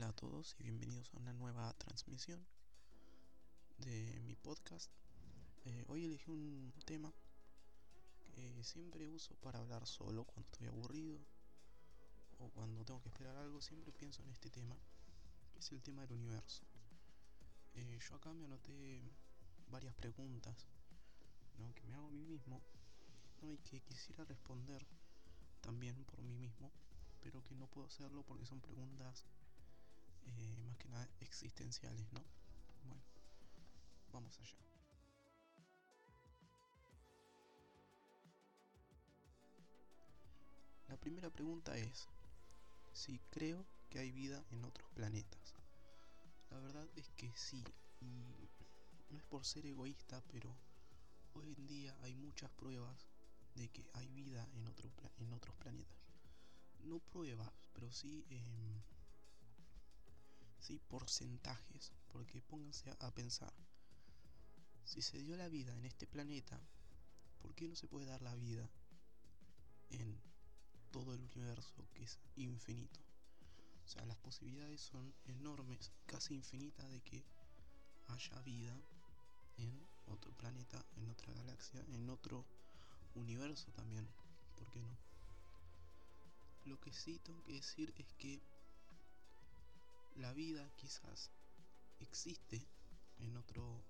Hola a todos y bienvenidos a una nueva transmisión de mi podcast. Eh, hoy elegí un tema que siempre uso para hablar solo cuando estoy aburrido o cuando tengo que esperar algo. Siempre pienso en este tema, que es el tema del universo. Eh, yo acá me anoté varias preguntas que me hago a mí mismo y que quisiera responder también por mí mismo, pero que no puedo hacerlo porque son preguntas eh, más que nada existenciales, ¿no? Bueno, vamos allá. La primera pregunta es si creo que hay vida en otros planetas. La verdad es que sí, y no es por ser egoísta, pero hoy en día hay muchas pruebas de que hay vida en, otro, en otros planetas. No pruebas, pero sí... Eh, ¿sí? porcentajes, porque pónganse a pensar, si se dio la vida en este planeta, ¿por qué no se puede dar la vida en todo el universo que es infinito? O sea, las posibilidades son enormes, casi infinitas de que haya vida en otro planeta, en otra galaxia, en otro universo también, ¿por qué no? Lo que sí tengo que decir es que la vida quizás existe en otro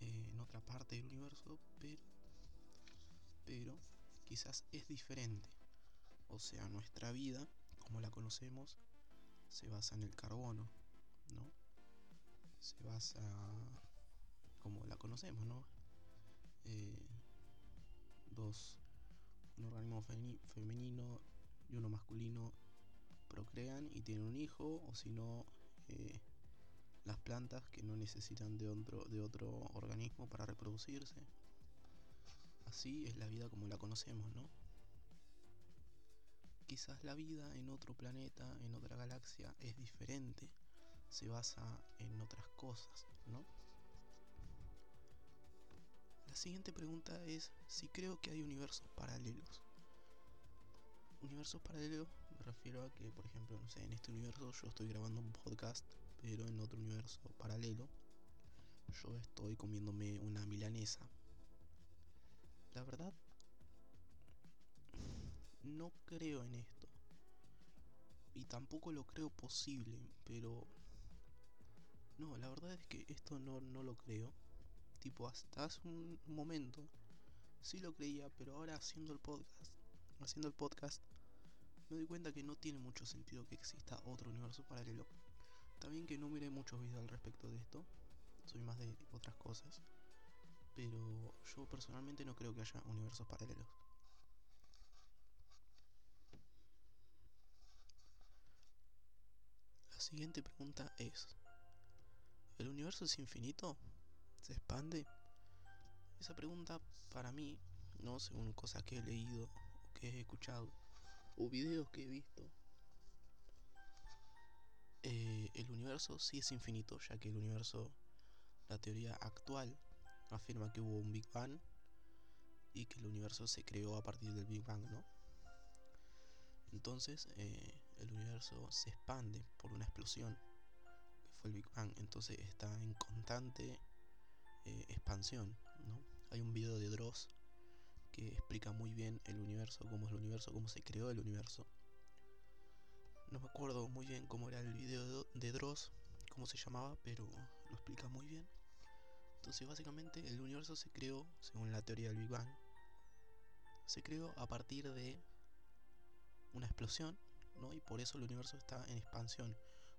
eh, en otra parte del universo pero pero quizás es diferente. O sea nuestra vida como la conocemos se basa en el carbono no se basa como la conocemos no eh, dos un organismo femenino y uno masculino procrean y tienen un hijo, o si no, eh, las plantas que no necesitan de otro, de otro organismo para reproducirse. Así es la vida como la conocemos, ¿no? Quizás la vida en otro planeta, en otra galaxia, es diferente, se basa en otras cosas, ¿no? La siguiente pregunta es si creo que hay universos paralelos universos paralelos me refiero a que, por ejemplo, no sé, en este universo yo estoy grabando un podcast, pero en otro universo paralelo yo estoy comiéndome una milanesa. La verdad, no creo en esto. Y tampoco lo creo posible, pero... No, la verdad es que esto no, no lo creo. Tipo, hasta hace un momento sí lo creía, pero ahora haciendo el podcast haciendo el podcast, me doy cuenta que no tiene mucho sentido que exista otro universo paralelo. También que no miré muchos videos al respecto de esto, soy más de otras cosas, pero yo personalmente no creo que haya universos paralelos. La siguiente pregunta es, ¿el universo es infinito? ¿Se expande? Esa pregunta para mí, no según cosas que he leído que he escuchado o videos que he visto, eh, el universo sí es infinito, ya que el universo, la teoría actual, afirma que hubo un Big Bang y que el universo se creó a partir del Big Bang, ¿no? Entonces eh, el universo se expande por una explosión, que fue el Big Bang, entonces está en constante eh, expansión, ¿no? Hay un video de Dross que explica muy bien el universo, cómo es el universo, cómo se creó el universo. No me acuerdo muy bien cómo era el video de Dross, cómo se llamaba, pero lo explica muy bien. Entonces básicamente el universo se creó, según la teoría del Big Bang, se creó a partir de una explosión, ¿no? Y por eso el universo está en expansión.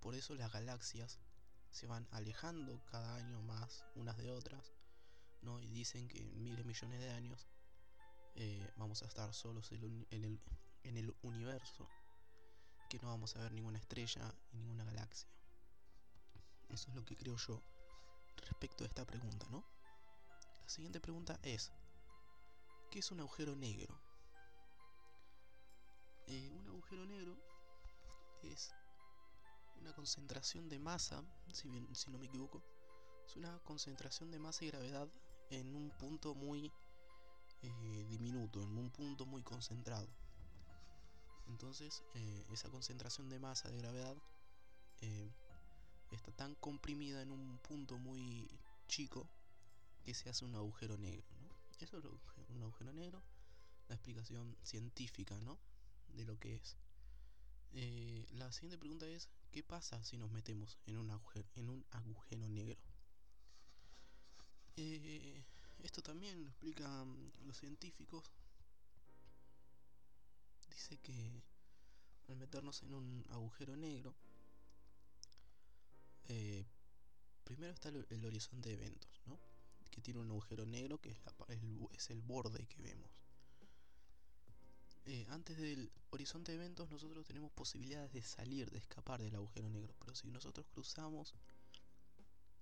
Por eso las galaxias se van alejando cada año más unas de otras, ¿no? Y dicen que en miles millones de años eh, vamos a estar solos en el, universo, que no vamos a ver ninguna estrella y ninguna galaxia. Eso es lo que creo yo respecto a esta pregunta, ¿no? La siguiente pregunta es, ¿qué es un agujero negro? Eh, un agujero negro es una concentración de masa, si, bien, si no me equivoco, es una concentración de masa y gravedad en un punto muy eh, diminuto, en un punto muy concentrado. Entonces, eh, esa concentración de masa de gravedad eh, está tan comprimida en un punto muy chico que se hace un agujero negro. Eso es un agujero negro, la explicación científica ¿no? de lo que es. La siguiente pregunta es, ¿qué pasa si nos metemos en un agujero, en un agujero negro? Esto también lo explican los científicos. Dice que al meternos en un agujero negro, eh, primero está el, horizonte de eventos, ¿no? que tiene un agujero negro que es, el, es el borde que vemos. Eh, antes del horizonte de eventos nosotros tenemos posibilidades de salir, de escapar del agujero negro, pero si nosotros cruzamos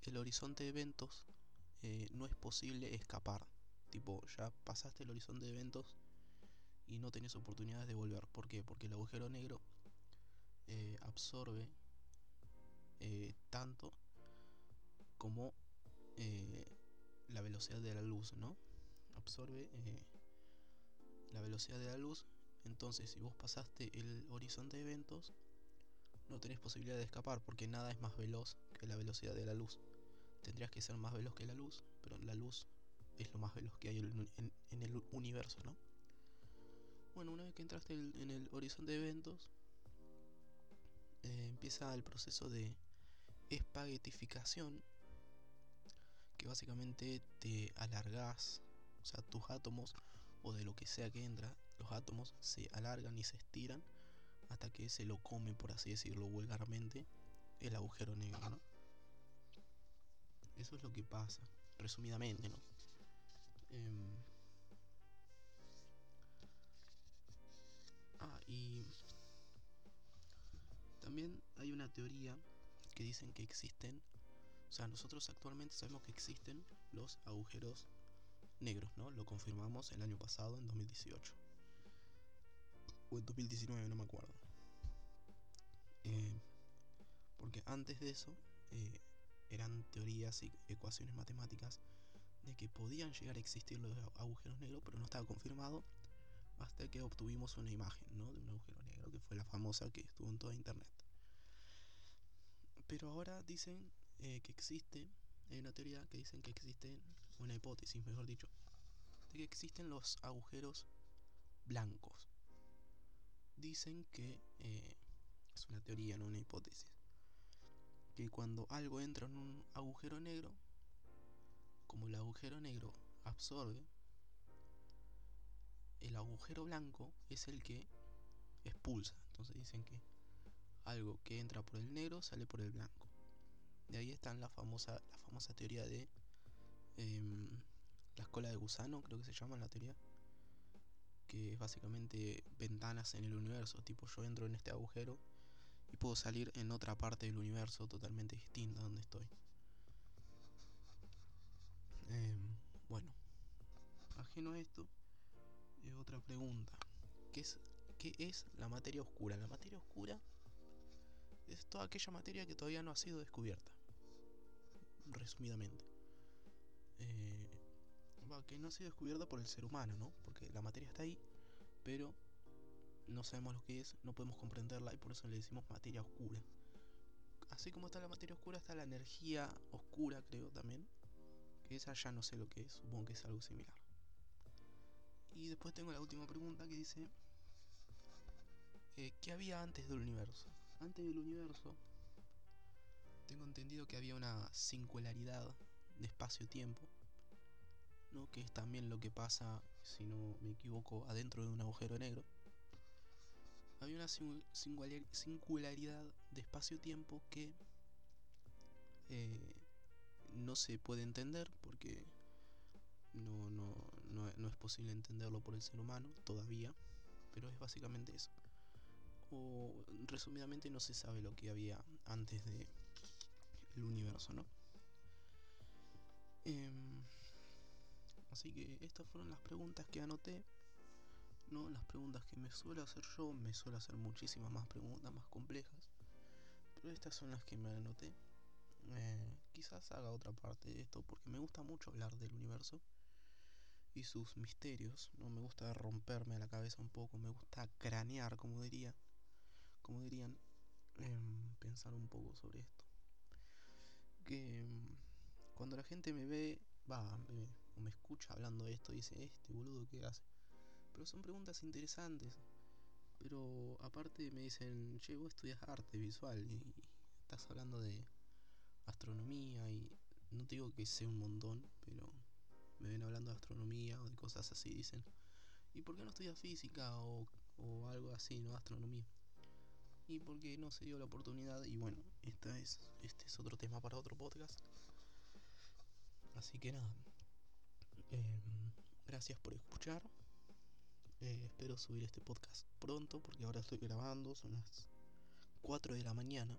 el horizonte de eventos, eh, no es posible escapar. Tipo, ya pasaste el horizonte de eventos y no tenés oportunidades de volver. ¿Por qué? Porque el agujero negro eh, absorbe tanto como la velocidad de la luz, ¿no? Absorbe la velocidad de la luz entonces, si vos pasaste el horizonte de eventos, no tenés posibilidad de escapar porque nada es más veloz que la velocidad de la luz. Tendrías que ser más veloz que la luz, pero la luz es lo más veloz que hay en, el universo, ¿no? Bueno, una vez que entraste en el horizonte de eventos, eh, empieza el proceso de espaguetificación, que básicamente te alargás, o sea, tus átomos o de lo que sea que entra, los átomos se alargan y se estiran hasta que se lo come, por así decirlo vulgarmente, el agujero negro, Eso es lo que pasa, resumidamente, ¿no? Em, ah, y también hay una teoría que dicen que existen, o sea, nosotros actualmente sabemos que existen los agujeros negros, ¿no? Lo confirmamos el año pasado, en 2018 o en 2019, no me acuerdo. Eh, porque antes de eso eh, eran teorías y ecuaciones matemáticas de que podían llegar a existir los agujeros negros, pero no estaba confirmado hasta que obtuvimos una imagen ¿no? de un agujero negro, que fue la famosa que estuvo en toda internet. Pero ahora dicen eh, que existe, hay una teoría que dicen que existe, una hipótesis, mejor dicho, de que existen los agujeros blancos dicen que eh, es una teoría, no una hipótesis, que cuando algo entra en un agujero negro, como el agujero negro absorbe, el agujero blanco es el que expulsa. Entonces dicen que algo que entra por el negro sale por el blanco. De ahí está la famosa, la famosa teoría de em, la escuela de gusano, creo que se llama la teoría que es básicamente ventanas en el universo. Tipo, yo entro en este agujero y puedo salir en otra parte del universo totalmente distinta donde estoy. Em, bueno, ajeno a esto, eh, otra pregunta. ¿Qué es, ¿Qué es la materia oscura? La materia oscura es toda aquella materia que todavía no ha sido descubierta. Resumidamente. Eh, que no ha sido descubierta por el ser humano, ¿no? Porque la materia está ahí, pero no sabemos lo que es, no podemos comprenderla y por eso le decimos materia oscura. Así como está la materia oscura, está la energía oscura, creo también. Que esa ya no sé lo que es, supongo que es algo similar. Y después tengo la última pregunta que dice, eh, ¿qué había antes del universo? Antes del universo, tengo entendido que había una singularidad de espacio-tiempo que es también lo que pasa, si no me equivoco, adentro de un agujero negro. Había una singularidad de espacio-tiempo que eh, no se puede entender porque no, no, no, es posible entenderlo por el ser humano todavía, pero es básicamente eso. O resumidamente no se sabe lo que había antes de el universo, ¿no? Em, Así que estas fueron las preguntas que anoté. No las preguntas que me suelo hacer yo, me suelo hacer muchísimas más preguntas más complejas. Pero estas son las que me anoté. Eh, quizás haga otra parte de esto porque me gusta mucho hablar del universo y sus misterios. No me gusta romperme la cabeza un poco, me gusta cranear, como diría, como dirían, em, pensar un poco sobre esto. Que mm, cuando la gente me ve, va, me, o me escucha hablando de esto, dice, este boludo, ¿qué hace? Pero son preguntas interesantes. Pero aparte me dicen, che, vos estudias arte visual y estás hablando de astronomía y no te digo que sé un montón, pero me ven hablando de astronomía o de cosas así, dicen, ¿y por qué no estudias física o, o algo así, no astronomía? Y porque no se dio la oportunidad y bueno, esta es, este es otro tema para otro podcast. Así que nada, em, gracias por escuchar. Eh, espero subir este podcast pronto porque ahora estoy grabando, son las 4 de la mañana.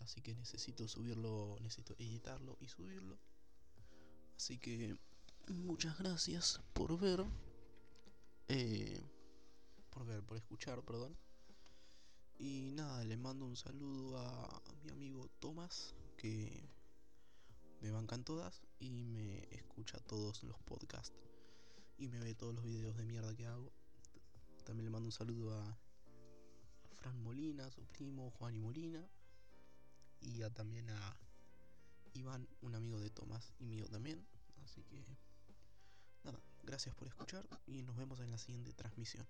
Así que necesito subirlo, necesito editarlo y subirlo. Así que muchas gracias por ver. Eh, por ver, por escuchar, perdón. Y nada, le mando un saludo a mi amigo Tomás, que me bancan todas y me escucha todos los podcasts y me ve todos los videos de mierda que hago. También le mando un saludo a Fran Molina, su primo Juan y Molina, y también a Iván, un amigo de Tomás y mío también. Así que nada, gracias por escuchar y nos vemos en la siguiente transmisión.